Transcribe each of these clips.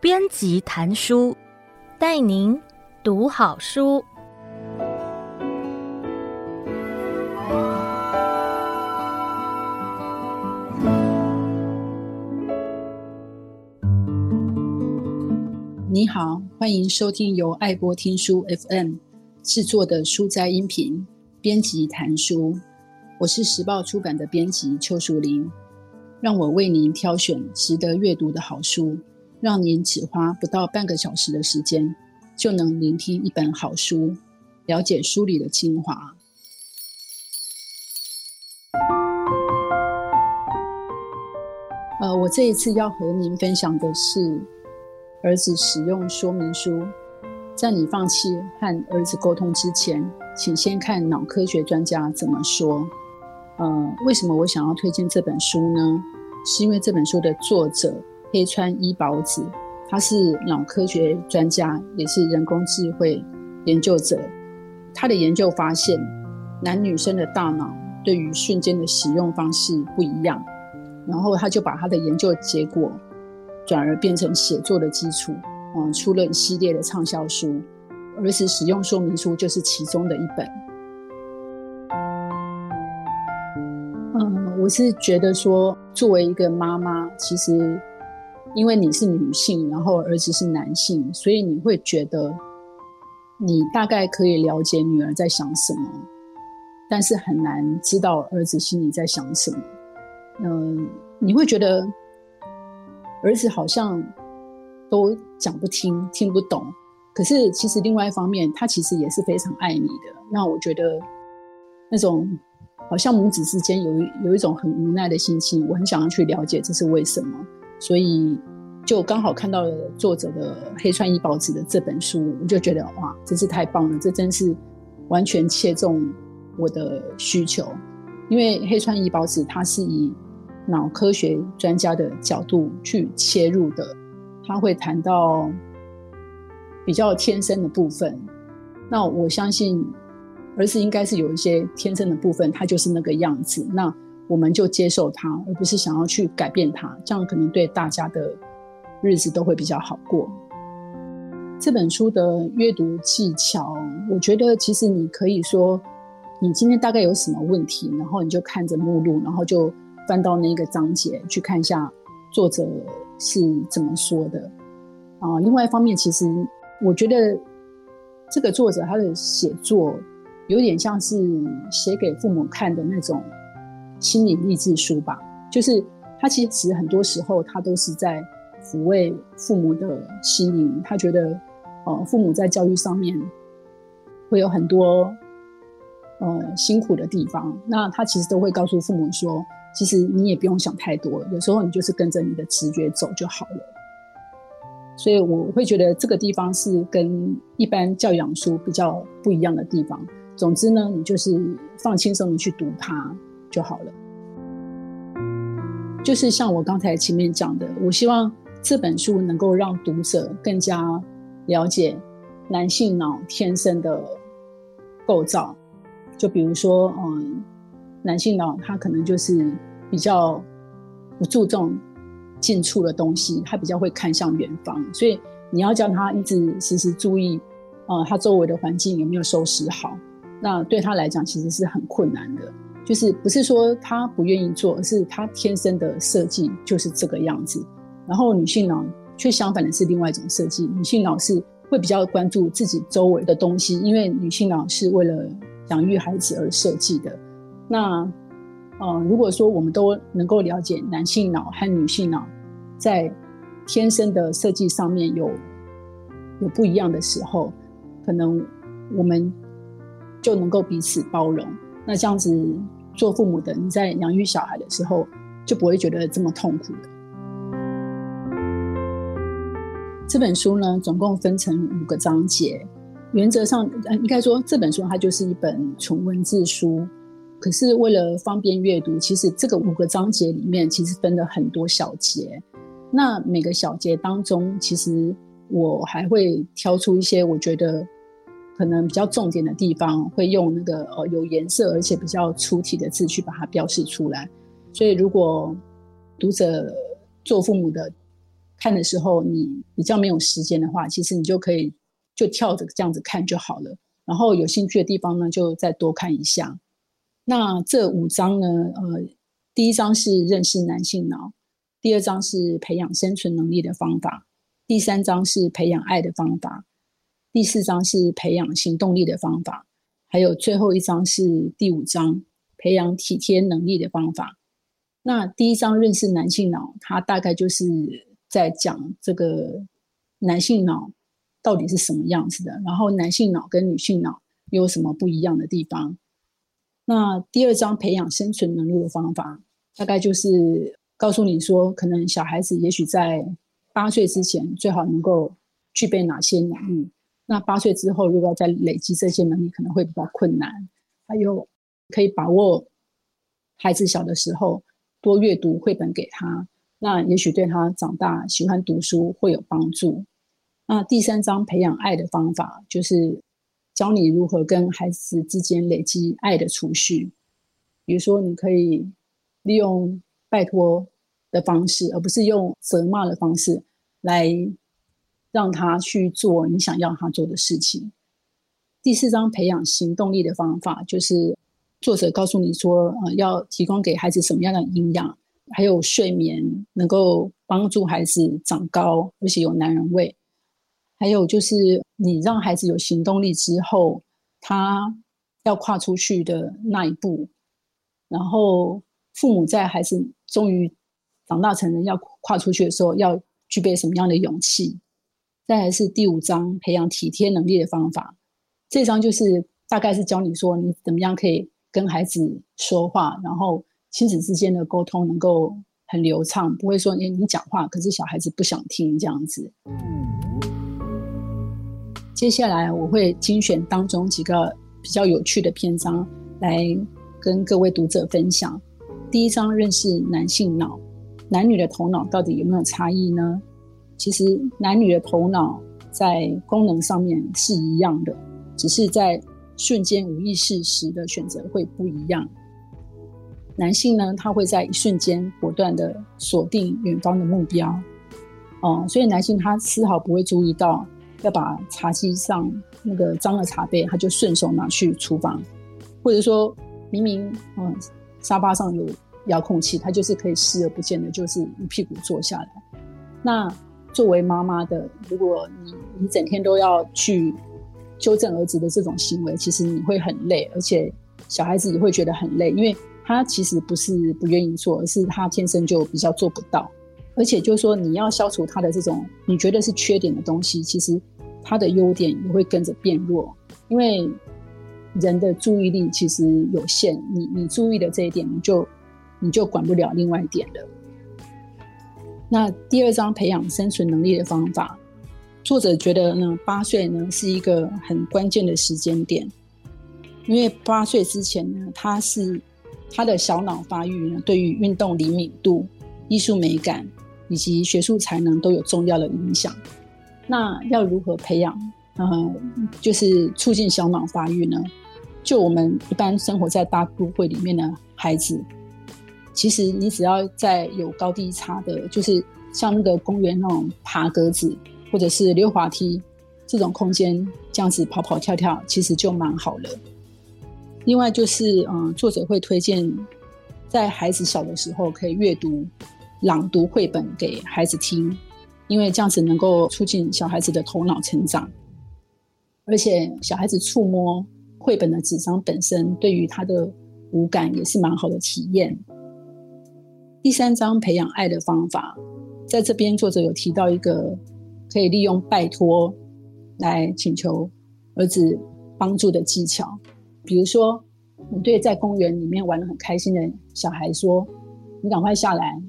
编辑谈书，带您读好书。你好，欢迎收听由爱播听书 FM 制作的书斋音频编辑谈书。我是时报出版的编辑邱淑玲，让我为您挑选值得阅读的好书。让您只花不到半个小时的时间，就能聆听一本好书，了解书里的精华。呃，我这一次要和您分享的是《儿子使用说明书》。在你放弃和儿子沟通之前，请先看脑科学专家怎么说。呃，为什么我想要推荐这本书呢？是因为这本书的作者。黑川一保子，他是脑科学专家，也是人工智慧研究者。他的研究发现，男女生的大脑对于瞬间的使用方式不一样。然后他就把他的研究结果转而变成写作的基础，嗯，出了一系列的畅销书，《儿子使用说明书》就是其中的一本。我是觉得说，作为一个妈妈，其实。因为你是女性，然后儿子是男性，所以你会觉得你大概可以了解女儿在想什么，但是很难知道儿子心里在想什么。嗯、你会觉得儿子好像都讲不听，听不懂。可是其实另外一方面，他其实也是非常爱你的。那我觉得那种好像母子之间有一有一种很无奈的心情，我很想要去了解这是为什么。所以，就刚好看到了作者的黑川伊保子的这本书，我就觉得哇，真是太棒了！这真是完全切中我的需求。因为黑川伊保子他是以脑科学专家的角度去切入的，他会谈到比较天生的部分。那我相信而是应该是有一些天生的部分，他就是那个样子。那我们就接受他，而不是想要去改变他，这样可能对大家的日子都会比较好过。这本书的阅读技巧，我觉得其实你可以说，你今天大概有什么问题，然后你就看着目录，然后就翻到那个章节去看一下作者是怎么说的。啊，另外一方面，其实我觉得这个作者他的写作有点像是写给父母看的那种。心理励志书吧，就是他其实很多时候他都是在抚慰父母的心灵。他觉得，呃，父母在教育上面会有很多呃辛苦的地方。那他其实都会告诉父母说，其实你也不用想太多，有时候你就是跟着你的直觉走就好了。所以我会觉得这个地方是跟一般教养书比较不一样的地方。总之呢，你就是放轻松的去读它。就好了。就是像我刚才前面讲的，我希望这本书能够让读者更加了解男性脑天生的构造。就比如说，嗯，男性脑他可能就是比较不注重近处的东西，他比较会看向远方，所以你要叫他一直时时注意，呃，他周围的环境有没有收拾好，那对他来讲其实是很困难的。就是不是说他不愿意做，而是他天生的设计就是这个样子。然后女性脑却相反的是另外一种设计，女性脑是会比较关注自己周围的东西，因为女性脑是为了养育孩子而设计的。那呃，如果说我们都能够了解男性脑和女性脑在天生的设计上面有有不一样的时候，可能我们就能够彼此包容。那这样子。做父母的，你在养育小孩的时候就不会觉得这么痛苦的。这本书呢，总共分成五个章节，原则上，应该说这本书它就是一本纯文字书。可是为了方便阅读，其实这个五个章节里面其实分了很多小节。那每个小节当中，其实我还会挑出一些我觉得可能比较重点的地方，会用那个呃有颜色而且比较粗体的字去把它标示出来。所以，如果读者做父母的看的时候，你比较没有时间的话，其实你就可以就跳着这样子看就好了。然后有兴趣的地方呢，就再多看一下。那这五章呢，呃，第一章是认识男性脑，第二章是培养生存能力的方法，第三章是培养爱的方法。第四章是培养行动力的方法，还有最后一章是第五章培养体贴能力的方法。那第一章认识男性脑，它大概就是在讲这个男性脑到底是什么样子的，然后男性脑跟女性脑有什么不一样的地方。那第二章培养生存能力的方法，大概就是告诉你说，可能小孩子也许在八岁之前最好能够具备哪些能力。那八岁之后，如果要再累积这些能力，可能会比较困难。还有，可以把握孩子小的时候多阅读绘本给他，那也许对他长大喜欢读书会有帮助。那第三章培养爱的方法，就是教你如何跟孩子之间累积爱的储蓄。比如说，你可以利用拜托的方式，而不是用责骂的方式来。让他去做你想要他做的事情。第四章培养行动力的方法，就是作者告诉你说，呃，要提供给孩子什么样的营养，还有睡眠，能够帮助孩子长高，而且有男人味。还有就是你让孩子有行动力之后，他要跨出去的那一步，然后父母在孩子终于长大成人要跨出去的时候，要具备什么样的勇气？再来是第五章培养体贴能力的方法，这章就是大概是教你说你怎么样可以跟孩子说话，然后亲子之间的沟通能够很流畅，不会说哎你讲话，可是小孩子不想听这样子。接下来我会精选当中几个比较有趣的篇章来跟各位读者分享。第一章认识男性脑，男女的头脑到底有没有差异呢？其实男女的头脑在功能上面是一样的，只是在瞬间无意识时的选择会不一样。男性呢，他会在一瞬间果断地锁定远方的目标，哦、所以男性他丝毫不会注意到要把茶几上那个脏的茶杯，他就顺手拿去厨房，或者说明明嗯沙发上有遥控器，他就是可以视而不见的，就是一屁股坐下来。那作为妈妈的，如果你你整天都要去纠正儿子的这种行为，其实你会很累，而且小孩子也会觉得很累，因为他其实不是不愿意做，而是他天生就比较做不到。而且就是说，你要消除他的这种你觉得是缺点的东西，其实他的优点也会跟着变弱，因为人的注意力其实有限，你你注意的这一点，你就你就管不了另外一点了。那第二章培养生存能力的方法，作者觉得呢，八岁呢是一个很关键的时间点，因为八岁之前呢，他是他的小脑发育呢，对于运动灵敏度、艺术美感以及学术才能都有重要的影响。那要如何培养？呃，就是促进小脑发育呢？就我们一般生活在大都会里面的孩子。其实你只要在有高低差的，就是像那个公园那种爬格子或者是溜滑梯这种空间，这样子跑跑跳跳，其实就蛮好了。另外就是，嗯，作者会推荐在孩子小的时候可以阅读、朗读绘本给孩子听，因为这样子能够促进小孩子的头脑成长，而且小孩子触摸绘本的纸张本身，对于他的五感也是蛮好的体验。第三章培养爱的方法，在这边作者有提到一个可以利用拜托来请求儿子帮助的技巧。比如说，你对在公园里面玩得很开心的小孩说：“你赶快下来。”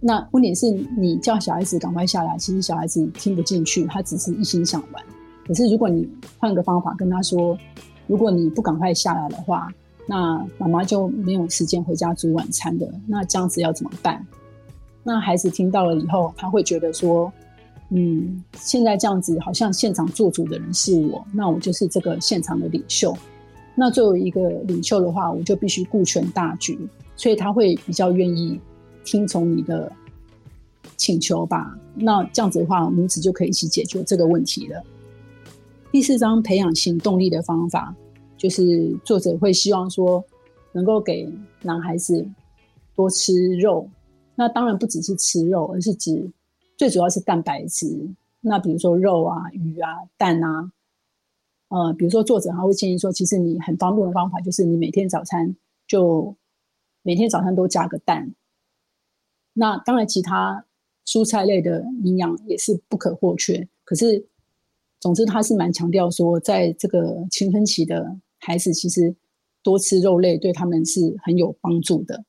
那问题是你叫小孩子赶快下来，其实小孩子听不进去，他只是一心想玩。可是如果你换个方法跟他说：“如果你不赶快下来的话。”那妈妈就没有时间回家煮晚餐的，那这样子要怎么办？那孩子听到了以后，他会觉得说：“嗯，现在这样子好像现场做主的人是我，那我就是这个现场的领袖。那作为一个领袖的话，我就必须顾全大局，所以他会比较愿意听从你的请求吧。那这样子的话，母子就可以一起解决这个问题了。第四章培养行动力的方法，就是作者会希望说，能够给男孩子多吃肉。那当然不只是吃肉，而是指。最主要是蛋白质，那比如说肉啊、鱼啊、蛋啊，呃，比如说作者他会建议说，其实你很方便的方法就是你每天早餐就每天早餐都加个蛋。那当然，其他蔬菜类的营养也是不可或缺。可是，总之他是蛮强调说，在这个青春期的孩子，其实多吃肉类对他们是很有帮助的。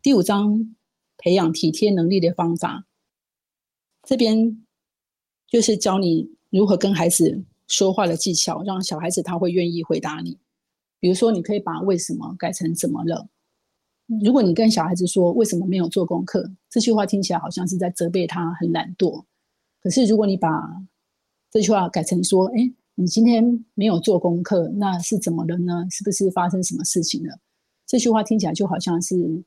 第五章，培养体贴能力的方法。这边就是教你如何跟孩子说话的技巧，让小孩子他会愿意回答你。比如说，你可以把“为什么”改成“怎么了”。如果你跟小孩子说“为什么没有做功课”，这句话听起来好像是在责备他很懒惰。可是，如果你把这句话改成说“哎，你今天没有做功课，那是怎么了呢？是不是发生什么事情了？”这句话听起来就好像是。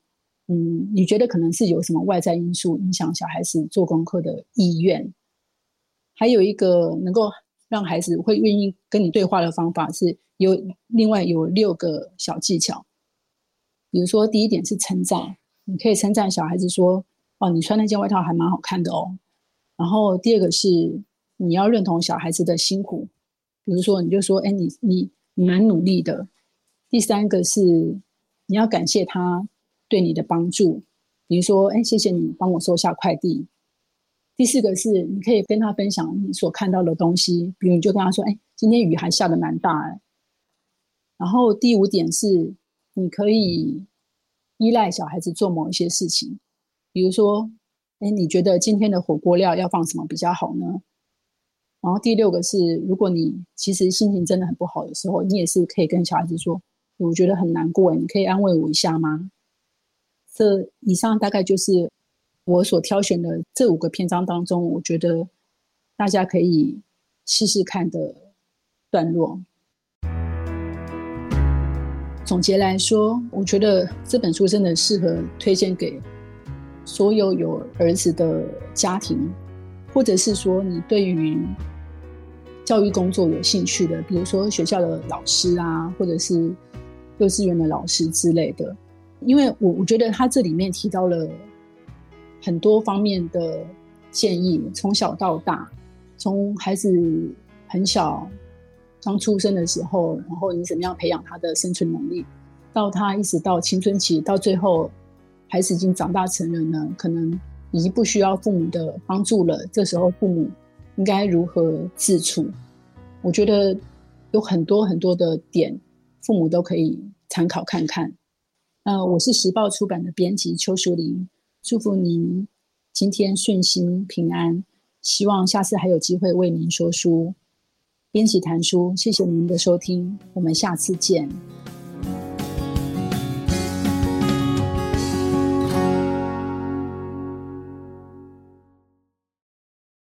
嗯，你觉得可能是有什么外在因素影响小孩子做功课的意愿？还有一个能够让孩子会愿意跟你对话的方法是有另外有六个小技巧。比如说，第一点是称赞，你可以称赞小孩子说：“哦，你穿那件外套还蛮好看的哦。”然后第二个是你要认同小孩子的辛苦，比如说你就说：“哎，你你你蛮努力的。”第三个是你要感谢他。对你的帮助，比如说，哎，谢谢你帮我收下快递。第四个是，你可以跟他分享你所看到的东西，比如你就跟他说，哎，今天雨还下得蛮大哎。然后第五点是，你可以依赖小孩子做某一些事情，比如说，哎，你觉得今天的火锅料要放什么比较好呢？然后第六个是，如果你其实心情真的很不好的时候，你也是可以跟小孩子说，我觉得很难过，你可以安慰我一下吗？这以上大概就是我所挑选的这五个篇章当中，我觉得大家可以试试看的段落。总结来说，我觉得这本书真的适合推荐给所有有儿子的家庭，或者是说你对于教育工作有兴趣的，比如说学校的老师啊，或者是幼稚园的老师之类的。因为我我觉得他这里面提到了很多方面的建议，从小到大，从孩子很小刚出生的时候，然后你怎么样培养他的生存能力，到他一直到青春期，到最后孩子已经长大成人了，可能已经不需要父母的帮助了，这时候父母应该如何自处？我觉得有很多很多的点，父母都可以参考看看。呃，我是时报出版的编辑邱淑玲，祝福您今天顺心平安，希望下次还有机会为您说书。编辑谈书，谢谢您的收听，我们下次见。